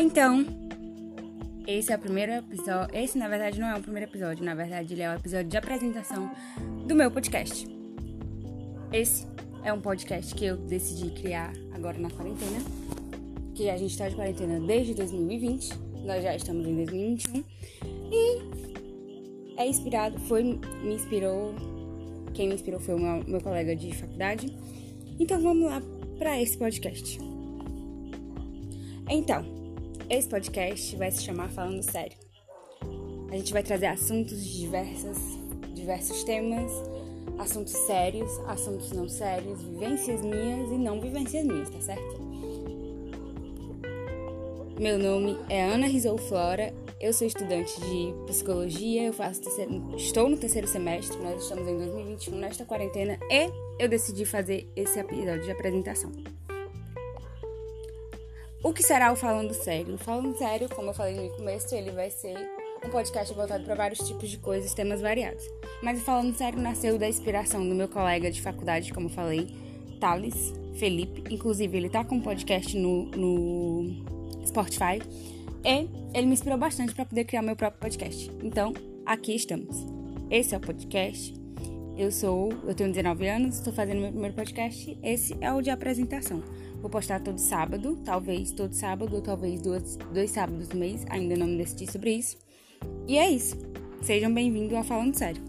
Então, esse é o primeiro episódio. Esse, na verdade, não é o primeiro episódio. Na verdade, ele é o episódio de apresentação do meu podcast. Esse é um podcast que eu decidi criar agora na quarentena. Que a gente está de quarentena desde 2020. Nós já estamos em 2021. E é inspirado, foi, me inspirou. Quem me inspirou foi o meu, meu colega de faculdade. Então vamos lá para esse podcast. Então, esse podcast vai se chamar Falando Sério. A gente vai trazer assuntos de diversas, diversos temas, assuntos sérios, assuntos não sérios, vivências minhas e não vivências minhas, tá certo? Meu nome é Ana Rizou Flora, eu sou estudante de psicologia, eu faço terceiro, estou no terceiro semestre, nós estamos em 2021 nesta quarentena e eu decidi fazer esse episódio de apresentação. O que será o Falando Sério? O Falando Sério, como eu falei no começo, ele vai ser um podcast voltado para vários tipos de coisas, temas variados. Mas o Falando Sério nasceu da inspiração do meu colega de faculdade, como eu falei, Thales Felipe. Inclusive, ele tá com um podcast no, no Spotify. E ele me inspirou bastante para poder criar meu próprio podcast. Então, aqui estamos. Esse é o podcast. Eu sou, eu tenho 19 anos, estou fazendo meu primeiro podcast. Esse é o de apresentação. Vou postar todo sábado, talvez todo sábado, ou talvez dois, dois sábados no mês, ainda não me decidi sobre isso. E é isso. Sejam bem-vindos ao Falando Sério.